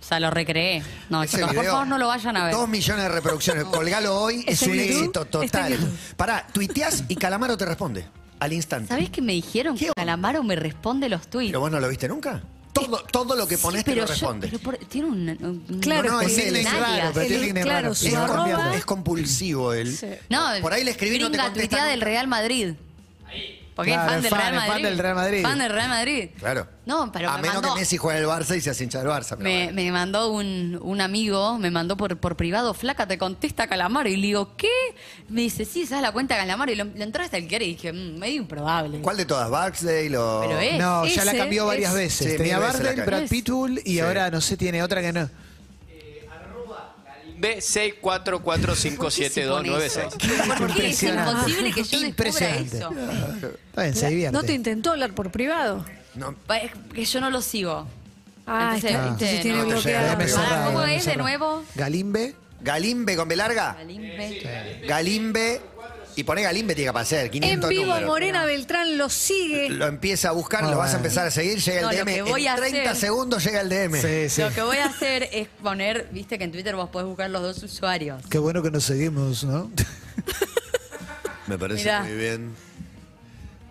O sea, lo recreé. No, Ese chicos, por video, favor, no lo vayan a ver. Dos millones de reproducciones. Colgalo hoy, [laughs] es ¿Está en un YouTube? éxito Está en total. YouTube. Pará, tuiteás y Calamaro te responde al instante. ¿Sabés que me dijeron ¿Qué que? Calamaro me responde los tweets? ¿Pero vos no lo viste nunca? Todo, todo lo que Sí, pones te pero lo yo- responde. pero por- tiene un, un- Claro, No, no, es él, es raro, pero tiene el- líneas claro, es, es compulsivo él. Sí. No, Por ahí le escribí, no te contesta del Real Madrid. Porque Claro, es fan es del fan, Real es fan Madrid. del Real Madrid. Fan del Real Madrid. Claro. No, pero a me menos mandó- que Messi juegue en el Barça y se hace hincha del Barça. pero Me, bueno. me mandó un, un amigo, me mandó por, por privado, flaca, te contesta Calamaro. Y le digo, ¿qué? Me dice, sí, ¿sabes la cuenta de Calamaro? Y lo, le entró hasta el quiere y dije, "Mm, medio improbable. ¿Cuál de todas? ¿Barksdale o...? Pero es- No, ya la ese cambió varias es- veces. Sí, Tenía veces la cambió. Brad Pitbull y Sí. ahora no sé, tiene otra que no. B64457296. ¿Por qué es Impresionante. imposible que yo descubra Impresionante. eso? Está bien, se divierte. ¿No te intentó hablar por privado? No, Pa- es Que yo no lo sigo. Ah, Entonces, está- viste, entonces tiene no. te llega bloqueado. la Debe privado. cerrar, ¿Cómo es de nuevo? Galimbe. Galimbe con B larga. Galimbe. Galimbe. Y pone Galimbe, tiene que aparecer. En 500 vivo, números. Morena Beltrán lo sigue. Lo empieza a buscar, lo vas a bueno. empezar a seguir, llega No, el lo DM. que voy en a 30 hacer- segundos llega el DM. Sí, sí. Lo que voy a hacer es poner, viste que en Twitter vos podés buscar los dos usuarios. Qué bueno que nos seguimos, ¿no? [laughs] Me parece Mirá. muy bien.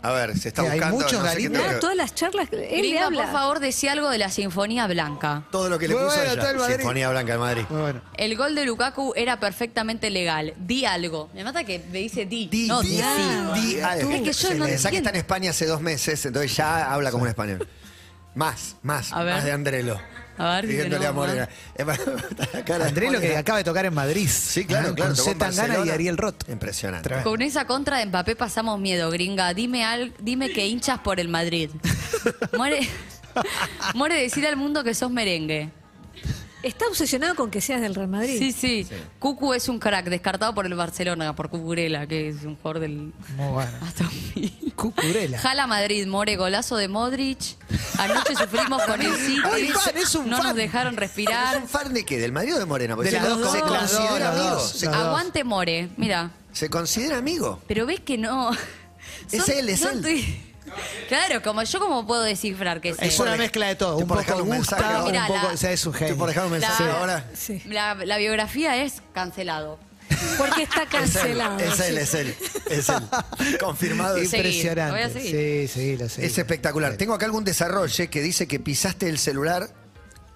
A ver, se está Sí, hay buscando. muchos no sé qué Galimbe. tengo No, que- todas las charlas, él le Gringa, habla. por favor, decía algo de la Sinfonía Blanca. Todo lo que le Muy puso bueno, ella. está el Madrid. Sinfonía Blanca de Madrid. Muy bueno. El gol de Lukaku era perfectamente legal. Di algo. Me mata que me dice di. Di, no, di, di, sí. di algo. Es que yo Se no le- Esa que entiendo. está en España hace dos meses, entonces ya habla como un español. Más, más, A ver. más de Andrelo. A ver, Pidiéndole a tenemos, Morena. [laughs] La cara de André lo que acaba de tocar en Madrid. Sí, claro, ¿no? claro. Con tocó en Z Tangana y. Ariel Roth. Impresionante. Tremendo. Con esa contra de Mbappé pasamos miedo, gringa. Dime al, dime que hinchas por el Madrid. [laughs] Muere, muere decir al mundo que sos merengue. Está obsesionado con que seas del Real Madrid. Sí, sí, Cucu es un crack, descartado por el Barcelona, por Cucurela, que es un jugador del Muy bueno. [laughs] Cucurela. Jala Madrid, More, golazo de Modric. Anoche sufrimos con el City. Ay, fan, es un no fan. nos dejaron ¿Es respirar. un fan de qué? ¿Del Madrid o de Morena? Porque De se, las dos, dos, considera amigo. Se, Las dos. Aguante More, mira. se considera amigo. Pero ves que no. Es él, es él. Claro, como yo como puedo descifrar que es Es una mezcla de todo. Un por poco dejarle un mensaje gusta, ahora. un Mira, poco... la- O sea, es un genio. por dejar un mensaje La- ahora. Sí. La, la biografía es cancelado. Porque está Es él, cancelado. es él, es él. Es él. Confirmado. Impresionante. voy a seguir. Sí, sí, lo sé. es espectacular. Tengo acá algún desarrollo que dice que pisaste el celular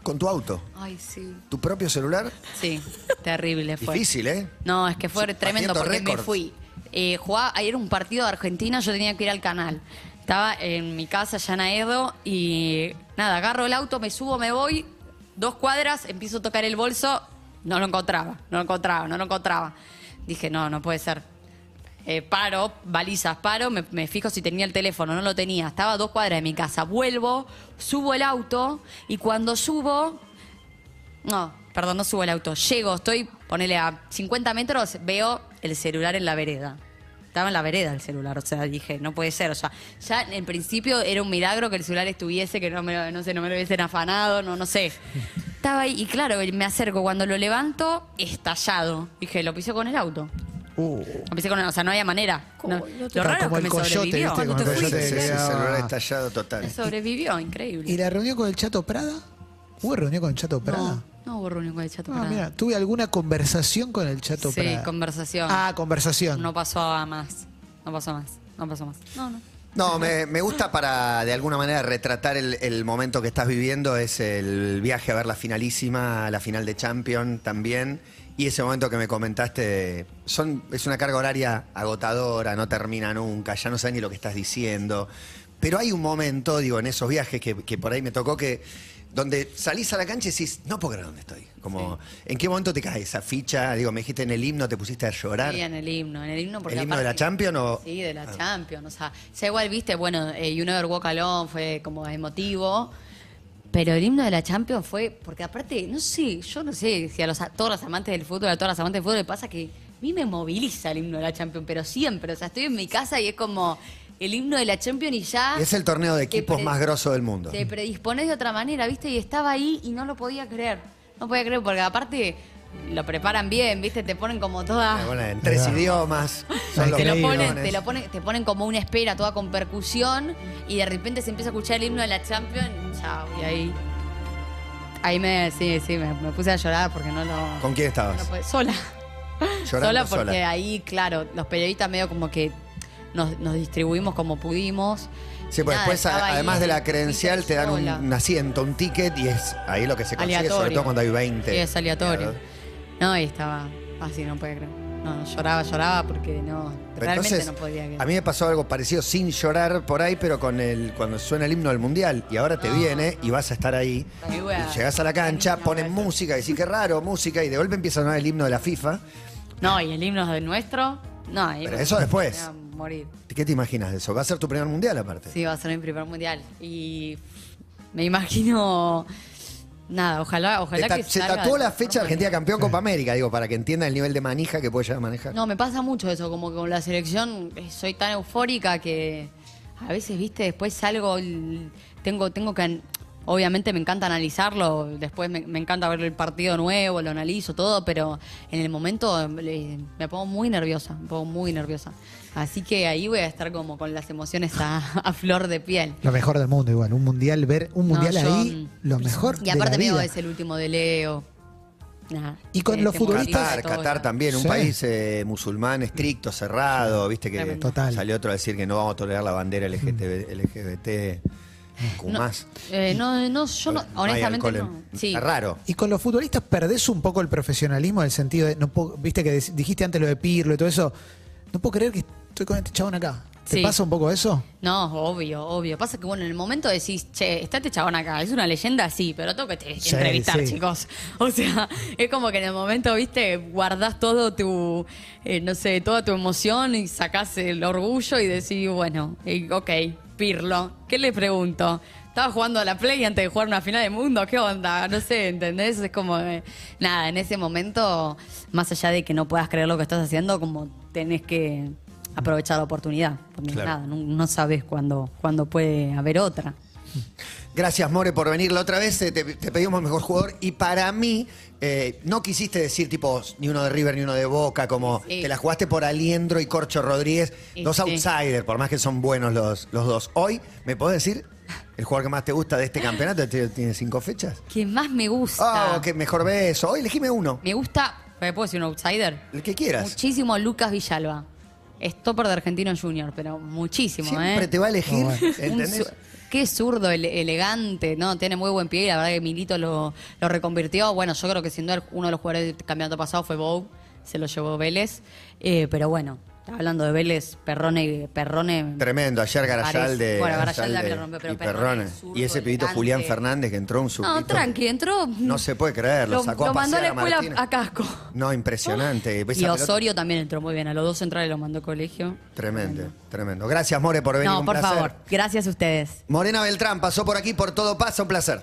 con tu auto. Ay, sí. ¿Tu propio celular? Sí, terrible fue. Difícil, ¿eh? No, es que fue Sí, tremendo porque me fui. Eh, jugaba, ayer un partido de Argentina, yo tenía que ir al canal. Estaba en mi casa allá en Aedo y nada, agarro el auto, me subo, me voy, dos cuadras, empiezo a tocar el bolso, no lo encontraba, no lo encontraba, no lo encontraba. Dije, no, no puede ser. Eh, paro, balizas, paro, me, fijo si tenía el teléfono, no lo tenía. Estaba dos cuadras de mi casa, vuelvo, subo el auto y cuando subo, no, perdón, no subo el auto. Llego, estoy, ponele a 50 metros, veo el celular en la vereda. Estaba en la vereda el celular, o sea, dije, no puede ser. O sea, ya en principio era un milagro que el celular estuviese, que no me lo, no sé, no me lo hubiesen afanado, no, no sé. Estaba ahí, y claro, me acerco, cuando lo levanto, estallado. Dije, lo pisé con el auto. Uh, Lo pisé con el, o sea, no había manera. No, lo raro como es que el me coyote, sobrevivió. ¿viste? Cuando te el fuiste, que celular estallado total. Me sobrevivió, increíble. ¿Y la reunión con el Chato Prada? ¿Hubo reunión con el Chato Prada? no, no hubo reunión con el chato. Ah, Prada. mira, tuve alguna conversación con el Chato Sí, Prada. conversación. Ah, conversación. No pasó a más. No pasó más. No pasó más. No, no. No, me, me gusta para de alguna manera retratar el, el momento que estás viviendo, es el viaje a ver la finalísima, la final de Champions también, y ese momento que me comentaste, son, es una carga horaria agotadora, no termina nunca, ya no sabes ni lo que estás diciendo, pero hay un momento, digo, en esos viajes que, que por ahí me tocó que donde salís a la cancha y decís, no puedo creer dónde estoy. Como, ¿en qué momento te cae esa ficha? Digo, me dijiste en el himno, te pusiste a llorar. Sí, en el himno. En el himno porque ¿El himno de la Champions o...? Sí, de la Ah. Champions. O sea, igual, viste, bueno, eh, You Never Walk Alone fue como emotivo. Pero el himno de la Champions fue, porque aparte, no sé, yo no sé si a, los, a todos los amantes del fútbol, a todas las amantes del fútbol le pasa que a mí me moviliza el himno de la Champions, pero siempre, o sea, estoy en mi casa y es como el himno de la Champions y ya... Es el torneo de equipos más grosso del mundo. Te predispones de otra manera, ¿viste? Y estaba ahí y no lo podía creer. No podía creer, porque aparte lo preparan bien, ¿viste? Te ponen como toda... En tres idiomas. [laughs] son los Te lo, ponen, te, lo ponen, te ponen como una espera toda con percusión y de repente se empieza a escuchar el himno de la Champions. Chao, y ahí. Ahí me, sí, sí, me, me puse a llorar porque no lo. ¿Con quién estabas? no sola. Llorando sola porque sola. ahí, claro, los periodistas medio como que nos, nos distribuimos como pudimos. Sí, pues después, ahí además de la en credencial, te dan un, asiento, un ticket y es ahí lo que se consigue, Aleatorio. sobre todo cuando hay 20. Sí, es aleatorio. No, y estaba así, no podía creer. No, lloraba, lloraba porque no, Pero realmente entonces, no podía creer. A mí me pasó algo parecido sin llorar por ahí, pero con el cuando suena el himno del mundial y ahora te Ah. viene y vas a estar ahí. A- Y llegás a la cancha, ponen música y decís qué raro, música, y de golpe empieza a sonar el himno de la FIFA. No, y el himno del nuestro, no. Pero eso después. Morir. ¿Qué te imaginas de eso? Va a ser tu primer mundial aparte. Sí, va a ser mi primer mundial. Y me imagino. Nada, ojalá, ojalá ta- que se tatuó de la fecha Argentina manera. campeón Copa América, digo, para que entienda el nivel de manija que puede llegar a manejar. No, me pasa mucho eso, como que con la selección eh, soy tan eufórica que a veces, viste, después salgo, el- tengo, tengo que, obviamente me encanta analizarlo, después me, me encanta ver el partido nuevo, lo analizo todo, pero en el momento eh, me pongo muy nerviosa, me pongo muy nerviosa. Así que ahí voy a estar como con las emociones a, [laughs] a flor de piel. Lo mejor del mundo, igual. Un mundial, ver un No, mundial yo, ahí, mm, lo mejor. Y de aparte la me digo, vida. es el último de Leo. Nada, Y con este los futbolistas- Qatar, todo Qatar también, un Sí. país eh, musulmán estricto, cerrado, viste que. Total. salió otro a decir que no vamos a tolerar la bandera LGBT, LGBT No, eh, no, no, yo no, honestamente no. Sí. Está raro. Y con los futbolistas perdés un poco el profesionalismo en el sentido de, no puedo- viste que dijiste antes lo de Pirlo y todo eso, no puedo creer que estoy con este chabón acá. ¿Te Sí. pasa un poco eso? No, obvio, obvio. Pasa que, bueno, en el momento decís, che, está este chabón acá, es una leyenda, sí, pero tengo que te- Sí, entrevistar, sí. chicos. [laughs] O sea, es como que en el momento, viste, guardás todo tu, eh, no sé, toda tu emoción y sacás el orgullo y decís, bueno, eh, ok, Pirlo, ¿qué le pregunto? Estaba jugando a la Play antes de jugar una final de mundo, ¿qué onda? No sé, ¿entendés? Es como, eh, nada, en ese momento, más allá de que no puedas creer lo que estás haciendo, como tenés que aprovechar la oportunidad. Porque Claro. nada, no, no sabes cuándo, cuándo puede haber otra. [laughs] Gracias, More, por venir la otra vez. eh, Te, te pedimos mejor jugador. Y para mí, eh, no quisiste decir tipo ni uno de River ni uno de Boca, como Sí. te la jugaste por Aliendro y Corcho Rodríguez, Y dos outsiders, por más que son buenos los, los dos. Hoy, ¿me podés decir el jugador que más te gusta de este campeonato? ¿Tiene cinco fechas? ¿Qué más me gusta? Oh, que mejor beso. Hoy elegime uno, Me gusta, ¿me puedo decir un outsider? el que quieras. Muchísimo Lucas Villalba. Stopper de Argentino Junior, pero muchísimo, Siempre ¿eh? te va a elegir, ¿entendés? Qué zurdo, ele- elegante, ¿no? Tiene muy buen pie y la verdad que Milito lo, lo reconvirtió. Bueno, yo creo que sin duda uno de los jugadores del campeonato pasado fue Bow, se lo llevó Vélez. Eh, pero bueno, hablando de Vélez, Perrone, Perrone Tremendo, ayer Garayalde. Bueno, Garayalde Garayalde también rompió, pero y Perrone Y ese pibito. Julián Fernández que entró un zurdito. No, tranqui, entró. No se puede creer, lo, sacó a mandó a la a escuela a casco. No, impresionante. [laughs] Y Osorio también entró muy bien. A los dos centrales los mandó a colegio. Tremendo, tremendo. Gracias, More, por venir. No, un por placer. favor. Gracias a ustedes. Morena Beltrán pasó por aquí por todo pasa, un placer.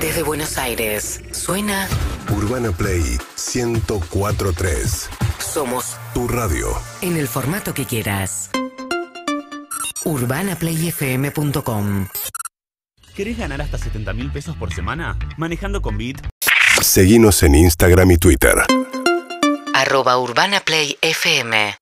Desde Buenos Aires, suena Urbana Play 1043. Somos Tu radio. en el formato que quieras. UrbanaPlayFM.com ¿Querés ganar hasta 70 mil pesos por semana? Manejando con Bit Seguinos en Instagram y Twitter. Arroba UrbanaPlayFM